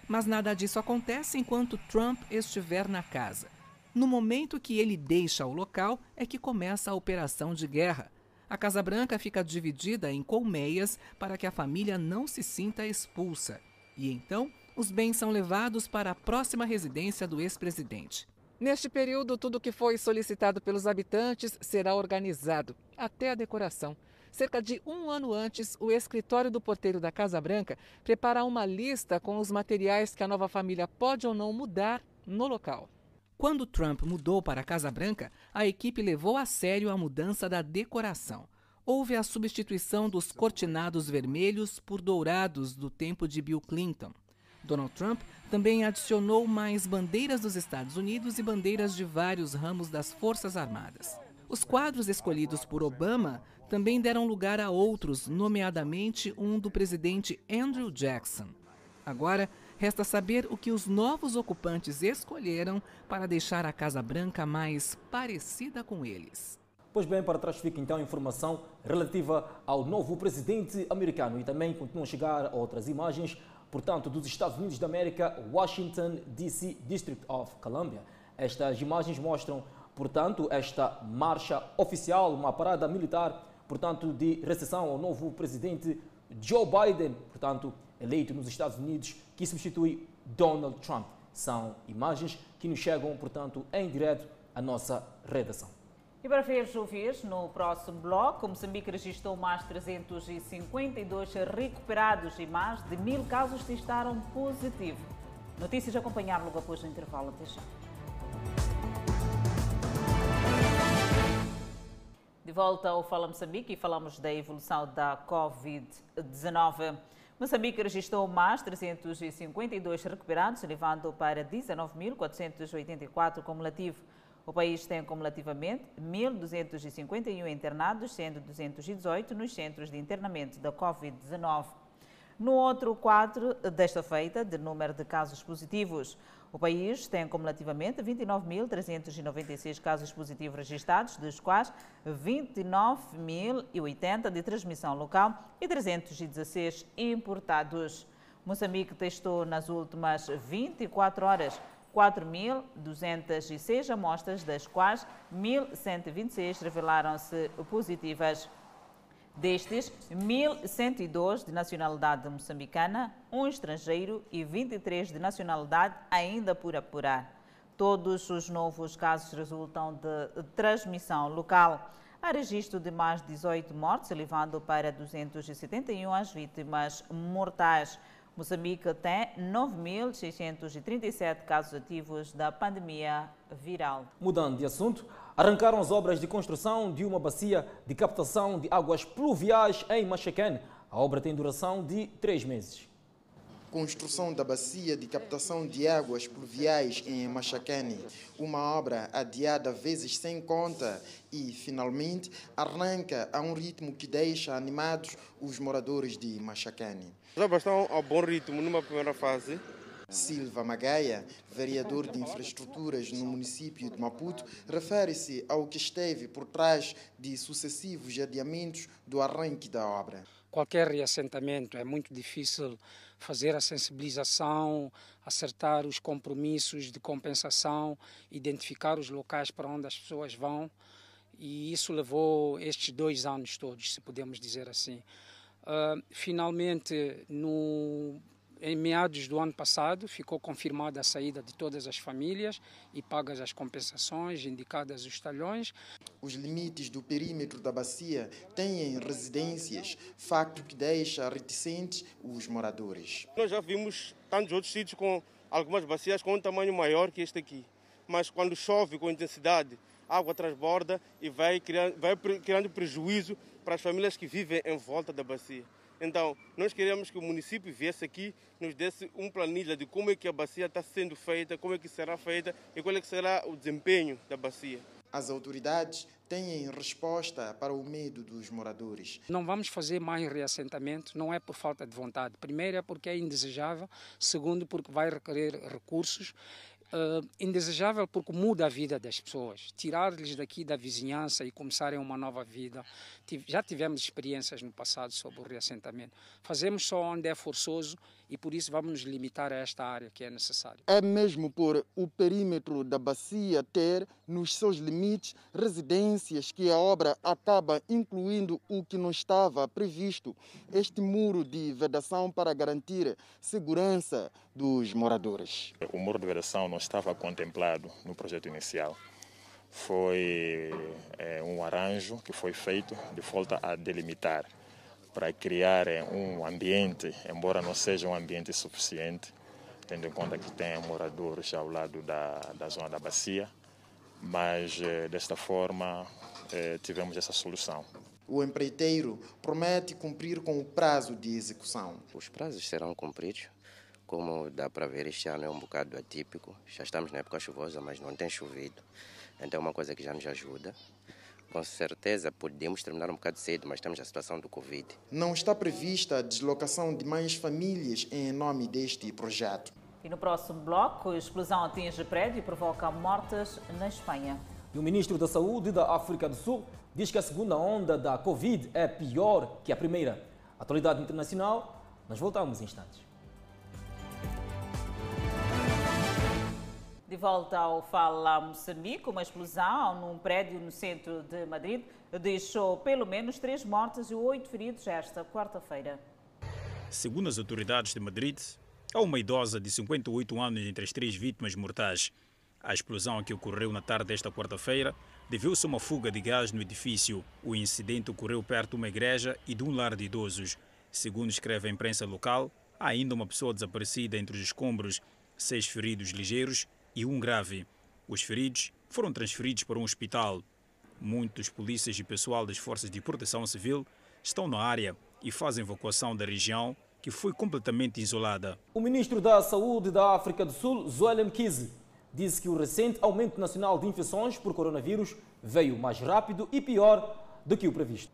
Mas nada disso acontece enquanto Trump estiver na casa. No momento que ele deixa o local é que começa a operação de guerra. A Casa Branca fica dividida em colmeias para que a família não se sinta expulsa. E então, os bens são levados para a próxima residência do ex-presidente. Neste período, tudo que foi solicitado pelos habitantes será organizado, até a decoração. Cerca de um ano antes, o escritório do porteiro da Casa Branca prepara uma lista com os materiais que a nova família pode ou não mudar no local. Quando Trump mudou para a Casa Branca, a equipe levou a sério a mudança da decoração. Houve a substituição dos cortinados vermelhos por dourados do tempo de Bill Clinton. Donald Trump também adicionou mais bandeiras dos Estados Unidos e bandeiras de vários ramos das Forças Armadas. Os quadros escolhidos por Obama também deram lugar a outros, nomeadamente um do presidente Andrew Jackson. Agora, resta saber o que os novos ocupantes escolheram para deixar a Casa Branca mais parecida com eles. Pois bem, para trás fica então a informação relativa ao novo presidente americano e também continuam a chegar outras imagens, portanto, dos Estados Unidos da América, Washington, D.C., District of Columbia. Estas imagens mostram portanto, esta marcha oficial, uma parada militar, portanto, de recepção ao novo presidente Joe Biden, portanto, eleito nos Estados Unidos, que substitui Donald Trump. São imagens que nos chegam, portanto, em direto à nossa redação. E para ouvir, no próximo bloco, Moçambique registrou mais 352 recuperados e mais de mil casos testaram positivo. Notícias a acompanhar logo após o intervalo. Até já. De volta ao Fala Moçambique e falamos da evolução da Covid-19. Moçambique registrou mais 352 recuperados, elevando para 19.484 cumulativo. O país tem cumulativamente 1.251 internados, sendo 218 nos centros de internamento da Covid-19. No outro quadro desta feita, de número de casos positivos, o país tem cumulativamente 29.396 casos positivos registrados, dos quais 29.080 de transmissão local e 316 importados. Moçambique testou nas últimas 24 horas 4.206 amostras, das quais 1.126 revelaram-se positivas. Destes, 1.102 de nacionalidade moçambicana, um estrangeiro e 23 de nacionalidade ainda por apurar. Todos os novos casos resultam de transmissão local. Há registro de mais 18 mortes, elevando para 271 as vítimas mortais. Moçambique tem 9.637 casos ativos da pandemia viral. Mudando de assunto, arrancaram as obras de construção de uma bacia de captação de águas pluviais em Machaquén. A obra tem duração de três meses. Construção da bacia de captação de águas pluviais em Machacane, uma obra adiada vezes sem conta e, finalmente, arranca a um ritmo que deixa animados os moradores de Machacane. Já estão a bom ritmo numa primeira fase. Silva Magaia, vereador de infraestruturas no município de Maputo, refere-se ao que esteve por trás de sucessivos adiamentos do arranque da obra. Qualquer reassentamento é muito difícil fazer a sensibilização, acertar os compromissos de compensação, identificar os locais para onde as pessoas vão. E isso levou estes dois anos todos, se podemos dizer assim. Uh, finalmente, no em meados do ano passado, ficou confirmada a saída de todas as famílias e pagas as compensações indicadas os talhões. Os limites do perímetro da bacia têm residências, facto que deixa reticentes os moradores. Nós já vimos tantos outros sítios com algumas bacias com um tamanho maior que este aqui, mas quando chove com intensidade, a água transborda e vai criando, vai criando prejuízo para as famílias que vivem em volta da bacia. Então, nós queremos que o município viesse aqui, nos desse um planilha de como é que a bacia está sendo feita, como é que será feita e qual é que será o desempenho da bacia. As autoridades têm resposta para o medo dos moradores. Não vamos fazer mais reassentamento, não é por falta de vontade. Primeiro é porque é indesejável, segundo porque vai requerer recursos uh, indesejável porque muda a vida das pessoas. Tirar-lhes daqui da vizinhança e começarem uma nova vida. Já tivemos experiências no passado sobre o reassentamento. Fazemos só onde é forçoso e por isso vamos nos limitar a esta área que é necessária. É mesmo por o perímetro da bacia ter nos seus limites residências que a obra acaba incluindo o que não estava previsto, este muro de vedação para garantir segurança dos moradores. O muro de vedação não estava contemplado no projeto inicial. Foi é, um arranjo que foi feito de volta a delimitar para criar um ambiente, embora não seja um ambiente suficiente, tendo em conta que tem moradores ao lado da, da zona da bacia, mas eh, desta forma eh, tivemos essa solução. O empreiteiro promete cumprir com o prazo de execução. Os prazos serão cumpridos. Como dá para ver, este ano é um bocado atípico. Já estamos na época chuvosa, mas não tem chovido. Então é uma coisa que já nos ajuda. Com certeza podemos terminar um bocado cedo, mas temos a situação do Covid. Não está prevista a deslocação de mais famílias em nome deste projeto. E no próximo bloco, a explosão atinge prédio e provoca mortes na Espanha. E o ministro da Saúde da África do Sul diz que a segunda onda da Covid é pior que a primeira. Atualidade internacional, nós voltamos em instantes. De volta ao Fala Moçambique, uma explosão num prédio no centro de Madrid deixou pelo menos três mortes e oito feridos esta quarta-feira. Segundo as autoridades de Madrid, há uma idosa de 58 anos entre as três vítimas mortais. A explosão que ocorreu na tarde desta quarta-feira deveu-se a uma fuga de gás no edifício. O incidente ocorreu perto de uma igreja e de um lar de idosos. Segundo escreve a imprensa local, há ainda uma pessoa desaparecida entre os escombros, seis feridos ligeiros e um grave. Os feridos foram transferidos para um hospital. Muitos polícias e pessoal das forças de proteção civil estão na área e fazem evacuação da região que foi completamente isolada. O ministro da Saúde da África do Sul, Zoel Mkhize, disse que o recente aumento nacional de infecções por coronavírus veio mais rápido e pior do que o previsto.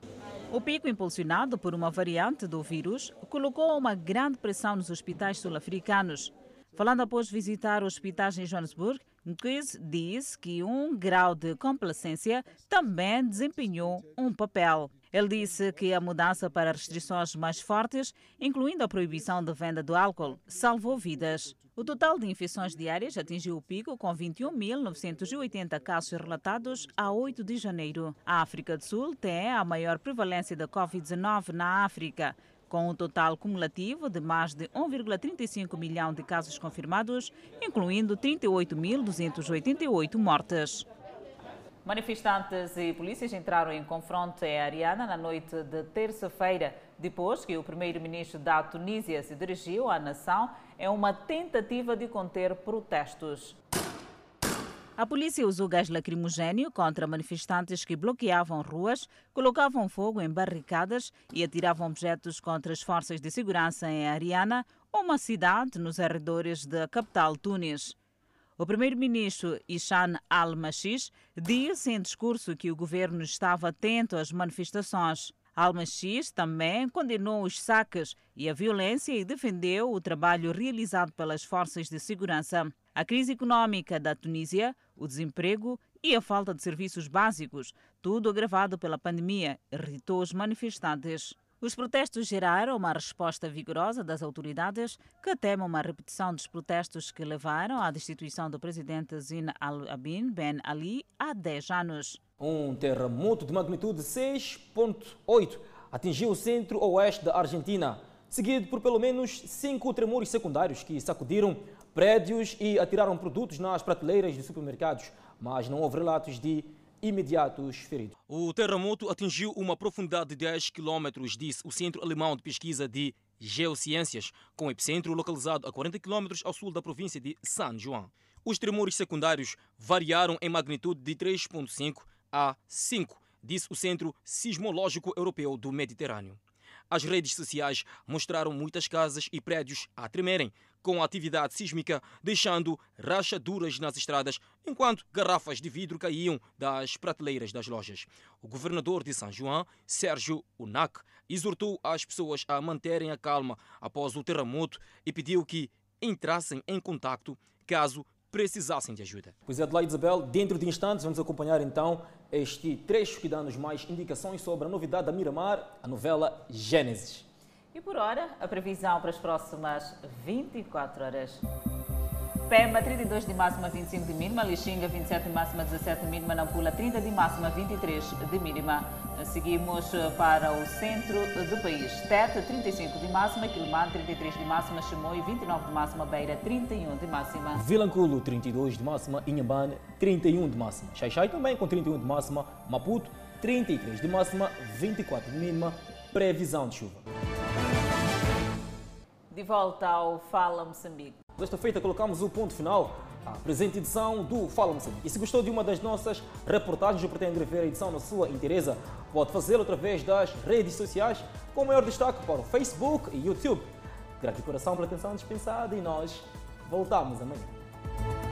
O pico impulsionado por uma variante do vírus colocou uma grande pressão nos hospitais sul-africanos. Falando após visitar hospitais em Johannesburg, Nquist diz que um grau de complacência também desempenhou um papel. Ele disse que a mudança para restrições mais fortes, incluindo a proibição de venda do álcool, salvou vidas. O total de infecções diárias atingiu o pico com 21.980 casos relatados a 8 de janeiro. A África do Sul tem a maior prevalência da Covid-19 na África com um total cumulativo de mais de 1,35 milhão de casos confirmados, incluindo 38.288 mortes. Manifestantes e polícias entraram em confronto em Ariana na noite de terça-feira, depois que o primeiro-ministro da Tunísia se dirigiu à nação em uma tentativa de conter protestos. A polícia usou gás lacrimogênio contra manifestantes que bloqueavam ruas, colocavam fogo em barricadas e atiravam objetos contra as forças de segurança em Ariana, uma cidade nos arredores da capital Tunis. O primeiro-ministro Ishan al-Mashish disse em discurso que o governo estava atento às manifestações. Al-Mashish também condenou os saques e a violência e defendeu o trabalho realizado pelas forças de segurança. A crise econômica da Tunísia, o desemprego e a falta de serviços básicos, tudo agravado pela pandemia, irritou os manifestantes. Os protestos geraram uma resposta vigorosa das autoridades, que temem uma repetição dos protestos que levaram à destituição do presidente Zine al-Abin Ben Ali há 10 anos. Um terremoto de magnitude 6.8 atingiu o centro-oeste da Argentina, seguido por pelo menos cinco tremores secundários que sacudiram prédios e atiraram produtos nas prateleiras de supermercados, mas não houve relatos de imediatos feridos. O terremoto atingiu uma profundidade de 10 quilômetros, disse o Centro Alemão de Pesquisa de Geociências, com epicentro localizado a 40 quilômetros ao sul da província de San Juan. Os tremores secundários variaram em magnitude de 3,5 a 5, disse o Centro Sismológico Europeu do Mediterrâneo. As redes sociais mostraram muitas casas e prédios a tremerem com a atividade sísmica, deixando rachaduras nas estradas, enquanto garrafas de vidro caíam das prateleiras das lojas. O governador de São João, Sérgio Unac, exortou as pessoas a manterem a calma após o terremoto e pediu que entrassem em contato caso precisassem de ajuda. Pois é, Adelaide Isabel, dentro de instantes vamos acompanhar então este trecho que dá-nos mais indicações sobre a novidade da Miramar, a novela Gênesis. E por hora, a previsão para as próximas 24 horas. Pema, 32 de máxima, 25 de mínima. Lixinga, 27 de máxima, 17 de mínima. Nampula, 30 de máxima, 23 de mínima. Seguimos para o centro do país. Tete, 35 de máxima. Quilomar, 33 de máxima. Chimoio, 29 de máxima. Beira, 31 de máxima. Vilanculo, 32 de máxima. Inhambane, 31 de máxima. Xaixai também com 31 de máxima. Maputo, 33 de máxima, 24 de mínima. Previsão de chuva. De volta ao Fala Moçambique. Desta feita colocamos o ponto final à presente edição do Fala Moçambique. E se gostou de uma das nossas reportagens ou pretende rever a edição na sua inteireza, pode fazê-lo através das redes sociais, com maior destaque para o Facebook e YouTube. Grato coração pela atenção dispensada e nós voltamos amanhã.